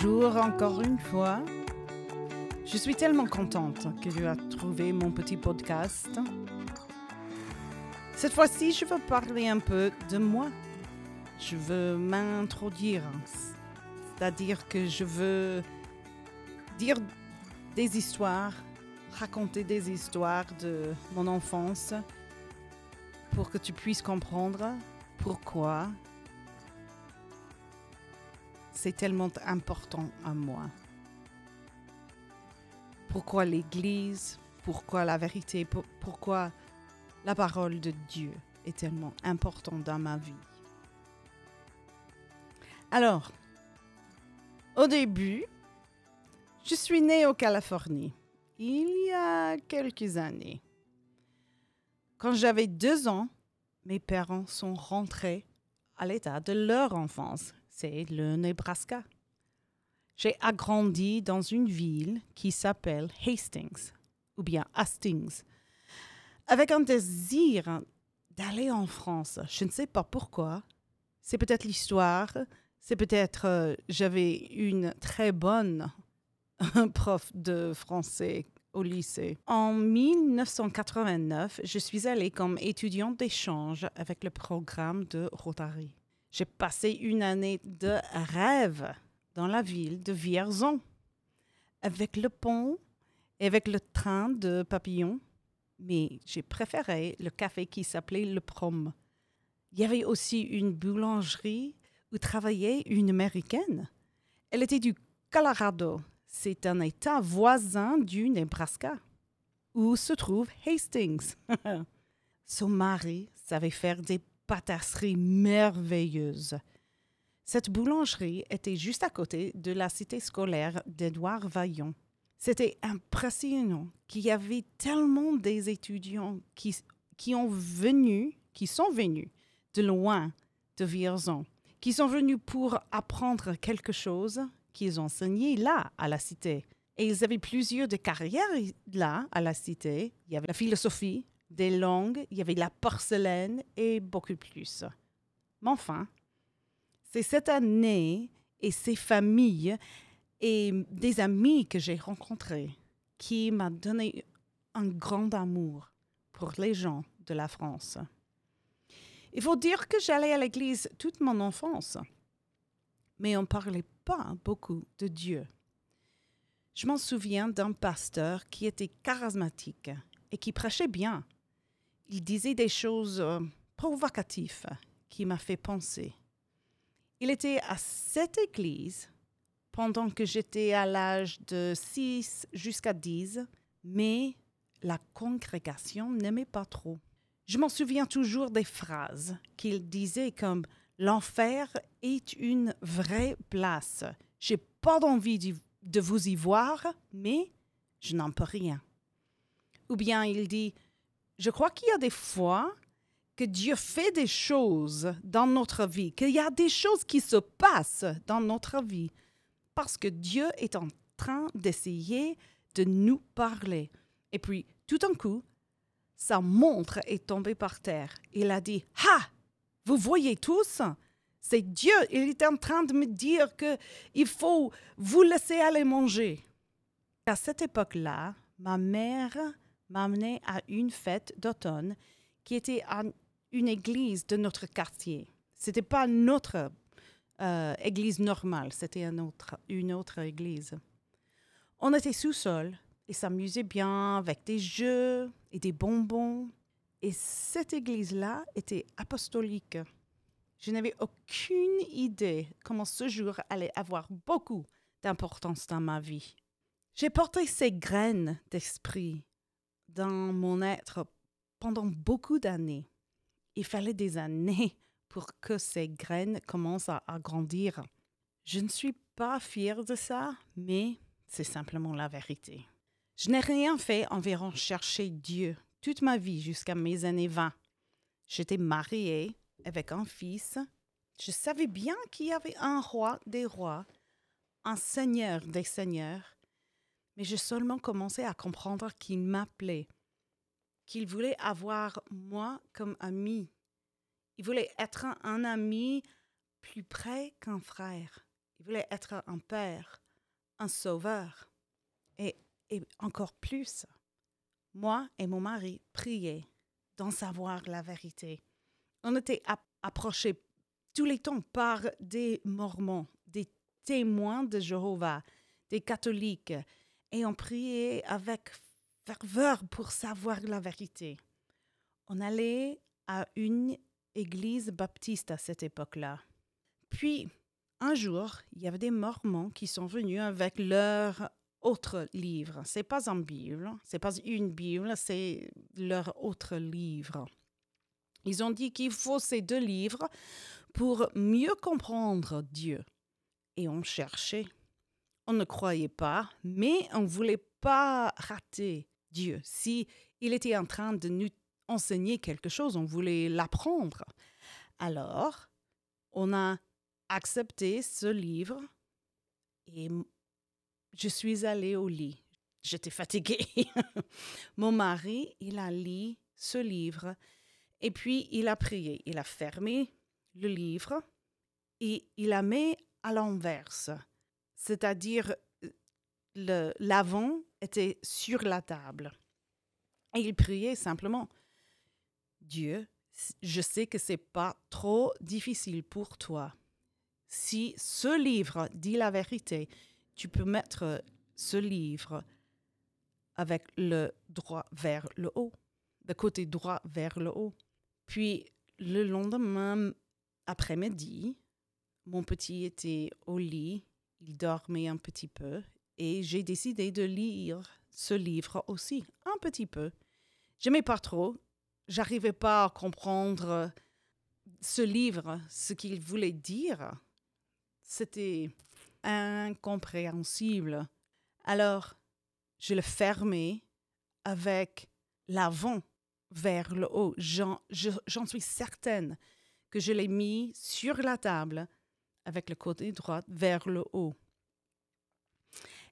Bonjour encore une fois. Je suis tellement contente que tu as trouvé mon petit podcast. Cette fois-ci, je veux parler un peu de moi. Je veux m'introduire, c'est-à-dire que je veux dire des histoires, raconter des histoires de mon enfance pour que tu puisses comprendre pourquoi c'est tellement important à moi. Pourquoi l'Église, pourquoi la vérité, pourquoi la parole de Dieu est tellement importante dans ma vie? Alors, au début, je suis née au Californie, il y a quelques années. Quand j'avais deux ans, mes parents sont rentrés à l'état de leur enfance c'est le Nebraska. J'ai agrandi dans une ville qui s'appelle Hastings, ou bien Hastings, avec un désir d'aller en France. Je ne sais pas pourquoi. C'est peut-être l'histoire, c'est peut-être euh, j'avais une très bonne prof de français au lycée. En 1989, je suis allée comme étudiante d'échange avec le programme de Rotary. J'ai passé une année de rêve dans la ville de Vierzon, avec le pont et avec le train de papillon, mais j'ai préféré le café qui s'appelait le Prom. Il y avait aussi une boulangerie où travaillait une Américaine. Elle était du Colorado. C'est un État voisin du Nebraska, où se trouve Hastings. Son mari savait faire des pâtisserie merveilleuse. Cette boulangerie était juste à côté de la cité scolaire d'Édouard Vaillon. C'était impressionnant qu'il y avait tellement des étudiants qui, qui, ont venu, qui sont venus de loin de Vierzon, qui sont venus pour apprendre quelque chose qu'ils enseignaient là, à la cité. Et ils avaient plusieurs de carrières là, à la cité. Il y avait la philosophie, des langues, il y avait la porcelaine et beaucoup plus. Mais enfin, c'est cette année et ces familles et des amis que j'ai rencontrés qui m'a donné un grand amour pour les gens de la France. Il faut dire que j'allais à l'église toute mon enfance, mais on ne parlait pas beaucoup de Dieu. Je m'en souviens d'un pasteur qui était charismatique et qui prêchait bien, il disait des choses euh, provocatives qui m'ont fait penser. Il était à cette église pendant que j'étais à l'âge de 6 jusqu'à 10, mais la congrégation n'aimait pas trop. Je m'en souviens toujours des phrases qu'il disait comme L'enfer est une vraie place. J'ai pas envie de vous y voir, mais je n'en peux rien. Ou bien il dit je crois qu'il y a des fois que Dieu fait des choses dans notre vie, qu'il y a des choses qui se passent dans notre vie, parce que Dieu est en train d'essayer de nous parler. Et puis, tout d'un coup, sa montre est tombée par terre. Il a dit, Ha! Vous voyez tous? C'est Dieu. Il est en train de me dire que il faut vous laisser aller manger. À cette époque-là, ma mère m'a amené à une fête d'automne qui était à une église de notre quartier. C'était pas notre euh, église normale, c'était un autre, une autre église. On était sous-sol et s'amusait bien avec des jeux et des bonbons. Et cette église-là était apostolique. Je n'avais aucune idée comment ce jour allait avoir beaucoup d'importance dans ma vie. J'ai porté ces graines d'esprit dans mon être pendant beaucoup d'années. Il fallait des années pour que ces graines commencent à, grandir. Je ne suis pas fière de ça, mais c'est simplement la vérité. Je n'ai rien fait environ chercher Dieu toute ma vie jusqu'à mes années 20. J'étais mariée avec un fils. Je savais bien qu'il y avait un roi des rois, un seigneur des seigneurs, mais j'ai seulement commencé à comprendre qu'il m'appelait, qu'il voulait avoir moi comme ami. Il voulait être un, ami plus près qu'un frère. Il voulait être un père, un sauveur. Et, et encore plus, moi et mon mari priaient d'en savoir la vérité. On était approchés tous les temps par des Mormons, des témoins de Jéhovah, des catholiques, et on priait avec ferveur pour savoir la vérité. On allait à une église baptiste à cette époque-là. Puis, un jour, il y avait des Mormons qui sont venus avec leur autre livre. C'est pas une Bible, c'est pas une Bible, c'est leur autre livre. Ils ont dit qu'il faut ces deux livres pour mieux comprendre Dieu. Et on cherchait. On ne croyait pas, mais on ne voulait pas rater Dieu. Si il était en train de nous enseigner quelque chose, on voulait l'apprendre. Alors, on a accepté ce livre et je suis allée au lit. J'étais fatiguée. Mon mari, il a lu ce livre et puis il a prié. Il a fermé le livre et il a mis à l'envers. C'est-à-dire, l'avant était sur la table. Et il priait simplement Dieu, je sais que c'est pas trop difficile pour toi. Si ce livre dit la vérité, tu peux mettre ce livre avec le droit vers le haut, le côté droit vers le haut. Puis le lendemain après-midi, mon petit était au lit, il dormait un petit peu et j'ai décidé de lire ce livre aussi, un petit peu. J'aimais pas trop, j'arrivais pas à comprendre ce livre, ce qu'il voulait dire. C'était incompréhensible. Alors, je le fermais avec l'avant vers le haut. J'en suis certaine que je l'ai mis sur la table avec le côté droit vers le haut.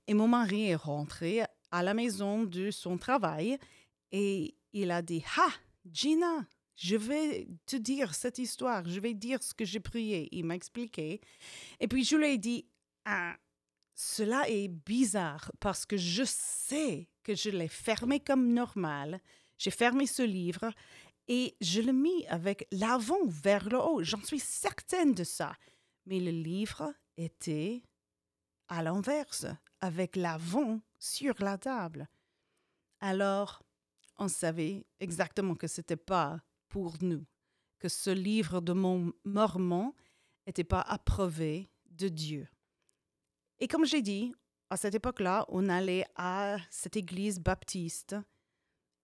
Et mon mari est rentré à la maison de son travail et il a dit Ha, Gina, je vais te dire cette histoire, je vais dire ce que j'ai prié. Il m'a expliqué. Et puis je lui ai dit ah, Cela est bizarre parce que je sais que je l'ai fermé comme normal. J'ai fermé ce livre et je l'ai mis avec l'avant vers le haut. J'en suis certaine de ça. Mais le livre était à l'inverse, avec l'avant sur la table. Alors, on savait exactement que ce n'était pas pour nous, que ce livre de mon mormon n'était pas approuvé de Dieu. Et comme j'ai dit, à cette époque-là, on allait à cette église baptiste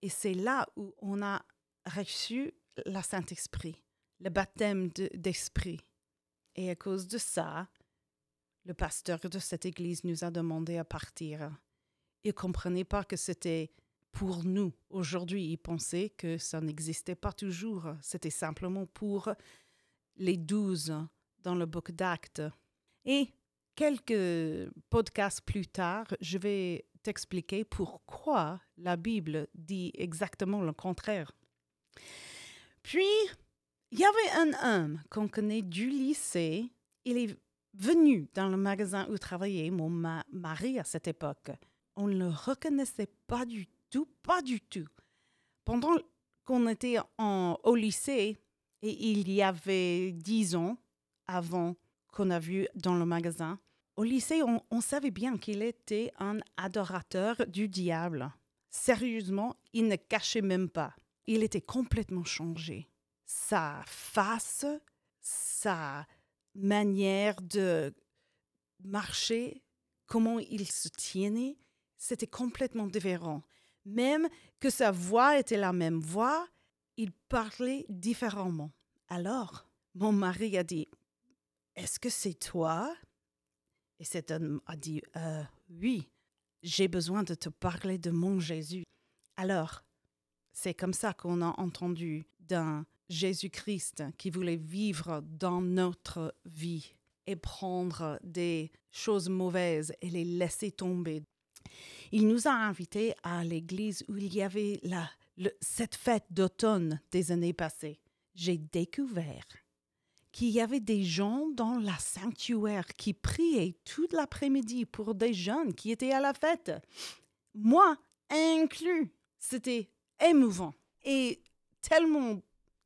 et c'est là où on a reçu le Saint-Esprit, le baptême d'esprit. Et à cause de ça, le pasteur de cette église nous a demandé à partir. Il ne comprenait pas que c'était pour nous. Aujourd'hui, il pensait que ça n'existait pas toujours. C'était simplement pour les douze dans le book d'Actes. Et quelques podcasts plus tard, je vais t'expliquer pourquoi la Bible dit exactement le contraire. Puis, il y avait un homme qu'on connaît du lycée. Il est venu dans le magasin où travaillait mon mari à cette époque. On ne le reconnaissait pas du tout, pas du tout. Pendant qu'on était au lycée, et il y avait dix ans avant qu'on a vu dans le magasin, au lycée, on savait bien qu'il était un adorateur du diable. Sérieusement, il ne cachait même pas. Il était complètement changé. Sa face, sa manière de marcher, comment il se tenait, c'était complètement différent. Même que sa voix était la même voix, il parlait différemment. Alors, mon mari a dit, Est-ce que c'est toi et cet homme a dit euh, Oui, j'ai besoin de te parler de mon Jésus. Alors, c'est comme ça qu'on a entendu d'un Jésus-Christ qui voulait vivre dans notre vie et prendre des choses mauvaises et les laisser tomber. Il nous a invités à l'église où il y avait la, cette fête d'automne des années passées. J'ai découvert qu'il y avait des gens dans la sanctuaire qui priaient toute l'après-midi pour des jeunes qui étaient à la fête. Moi inclus. C'était émouvant et tellement,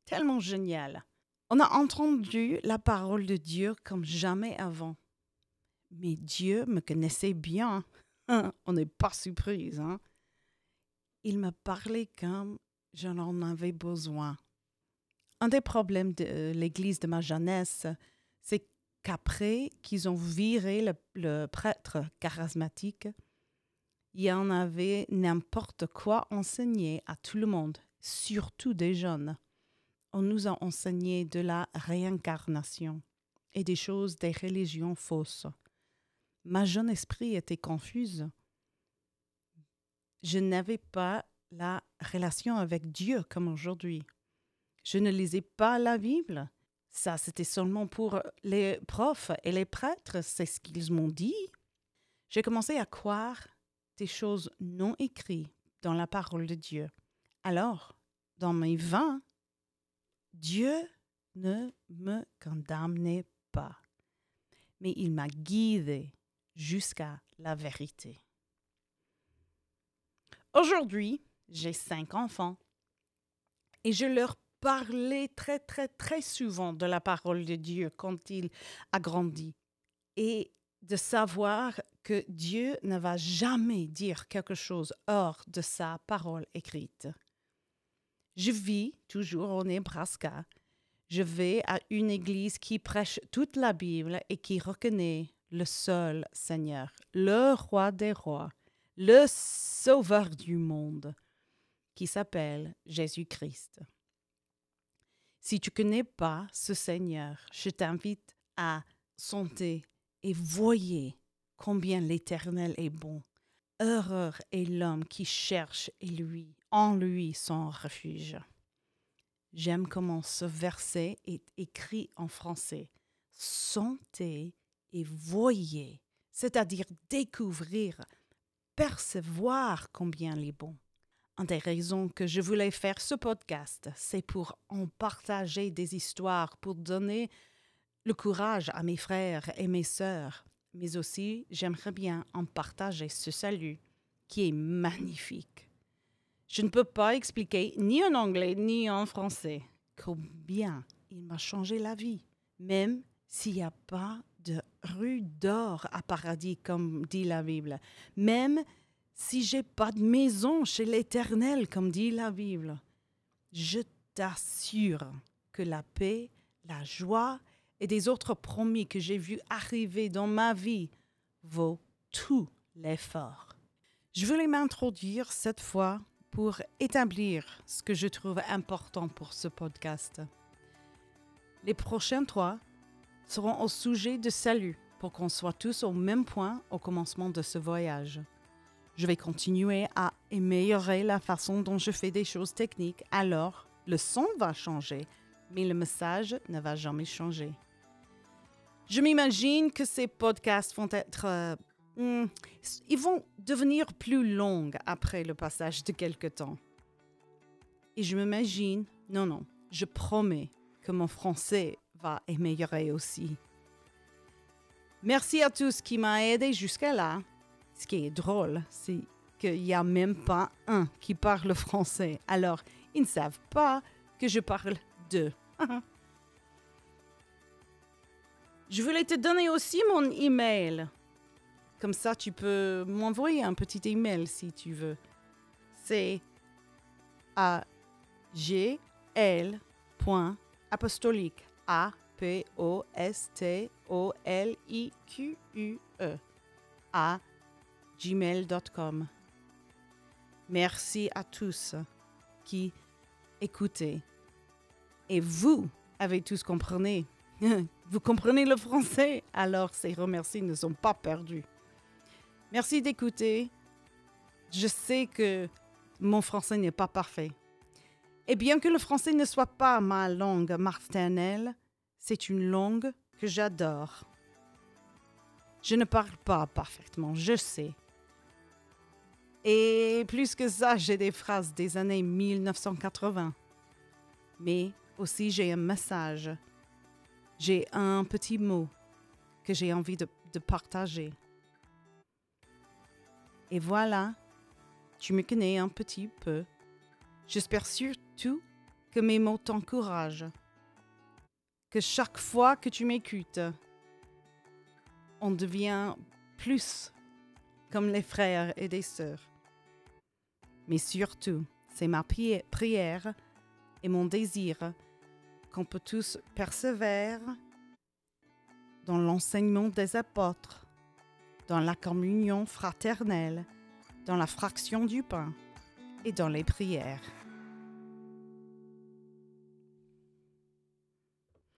tellement génial. On a entendu la parole de Dieu comme jamais avant. Mais Dieu me connaissait bien. On n'est pas surprise. Hein? Il me parlait comme j'en avais besoin. Un des problèmes de l'église de ma jeunesse, c'est qu'après qu'ils ont viré le, prêtre charismatique, il en avait n'importe quoi enseigné à tout le monde, surtout des jeunes. On nous a enseigné de la réincarnation et des choses des religions fausses. Ma jeune esprit était confuse. Je n'avais pas la relation avec Dieu comme aujourd'hui. Je ne lisais pas la Bible. Ça, c'était seulement pour les profs et les prêtres, c'est ce qu'ils m'ont dit. J'ai commencé à croire des choses non écrites dans la parole de Dieu. Alors, dans mes vins, Dieu ne me condamnait pas, mais il m'a guidé jusqu'à la vérité. Aujourd'hui, j'ai cinq enfants et je leur parlais très, très, très souvent de la parole de Dieu quand ils a grandi et de savoir que Dieu ne va jamais dire quelque chose hors de sa parole écrite. Je vis toujours au Nebraska. Je vais à une église qui prêche toute la Bible et qui reconnaît le seul Seigneur, le roi des rois, le sauveur du monde, qui s'appelle Jésus-Christ. Si tu ne connais pas ce Seigneur, je t'invite à sonder et voyez combien l'Éternel est bon. Heureux est l'homme qui cherche et lui, en lui son refuge. J'aime comment ce verset est écrit en français. Sentez et voyez, c'est-à-dire découvrir, percevoir combien il est bon. Une des raisons que je voulais faire ce podcast, c'est pour en partager des histoires, pour donner le courage à mes frères et mes sœurs, mais aussi j'aimerais bien en partager ce salut qui est magnifique. Je ne peux pas expliquer ni en anglais ni en français combien il m'a changé la vie, même s'il n'y a pas de rue d'or à paradis, comme dit la Bible, même si j'ai pas de maison chez l'Éternel, comme dit la Bible. Je t'assure que la paix, la joie et des autres promis que j'ai vus arriver dans ma vie vaut tout l'effort. Je voulais m'introduire cette fois pour établir ce que je trouve important pour ce podcast. Les prochains trois seront au sujet de salut pour qu'on soit tous au même point au commencement de ce voyage. Je vais continuer à améliorer la façon dont je fais des choses techniques, alors le son va changer, mais le message ne va jamais changer. Je m'imagine que ces podcasts vont être... Euh, hmm, ils vont devenir plus longs après le passage de quelques temps. Et je m'imagine, non, non, je promets que mon français va améliorer aussi. Merci à tous qui m'ont aidé jusqu'à là. Ce qui est drôle, c'est qu'il n'y a même pas un qui parle français. Alors, ils ne savent pas que je parle d'eux. Je voulais te donner aussi mon email. Comme ça, tu peux m'envoyer un petit email si tu veux. C'est a g l apostolique a p o s t o l i q u e à gmail.com. Merci à tous qui écoutez. Et vous avez tous compris Vous comprenez le français? Alors ces remercies ne sont pas perdus. Merci d'écouter. Je sais que mon français n'est pas parfait. Et bien que le français ne soit pas ma langue maternelle, c'est une langue que j'adore. Je ne parle pas parfaitement, je sais. Et plus que ça, j'ai des phrases des années 1980. Mais aussi j'ai un message j'ai un petit mot que j'ai envie de, partager. Et voilà, tu me connais un petit peu. J'espère surtout que mes mots t'encouragent, que chaque fois que tu m'écoutes, on devient plus comme les frères et des sœurs. Mais surtout, c'est ma pri- prière et mon désir qu'on peut tous persévérer dans l'enseignement des apôtres, dans la communion fraternelle, dans la fraction du pain et dans les prières.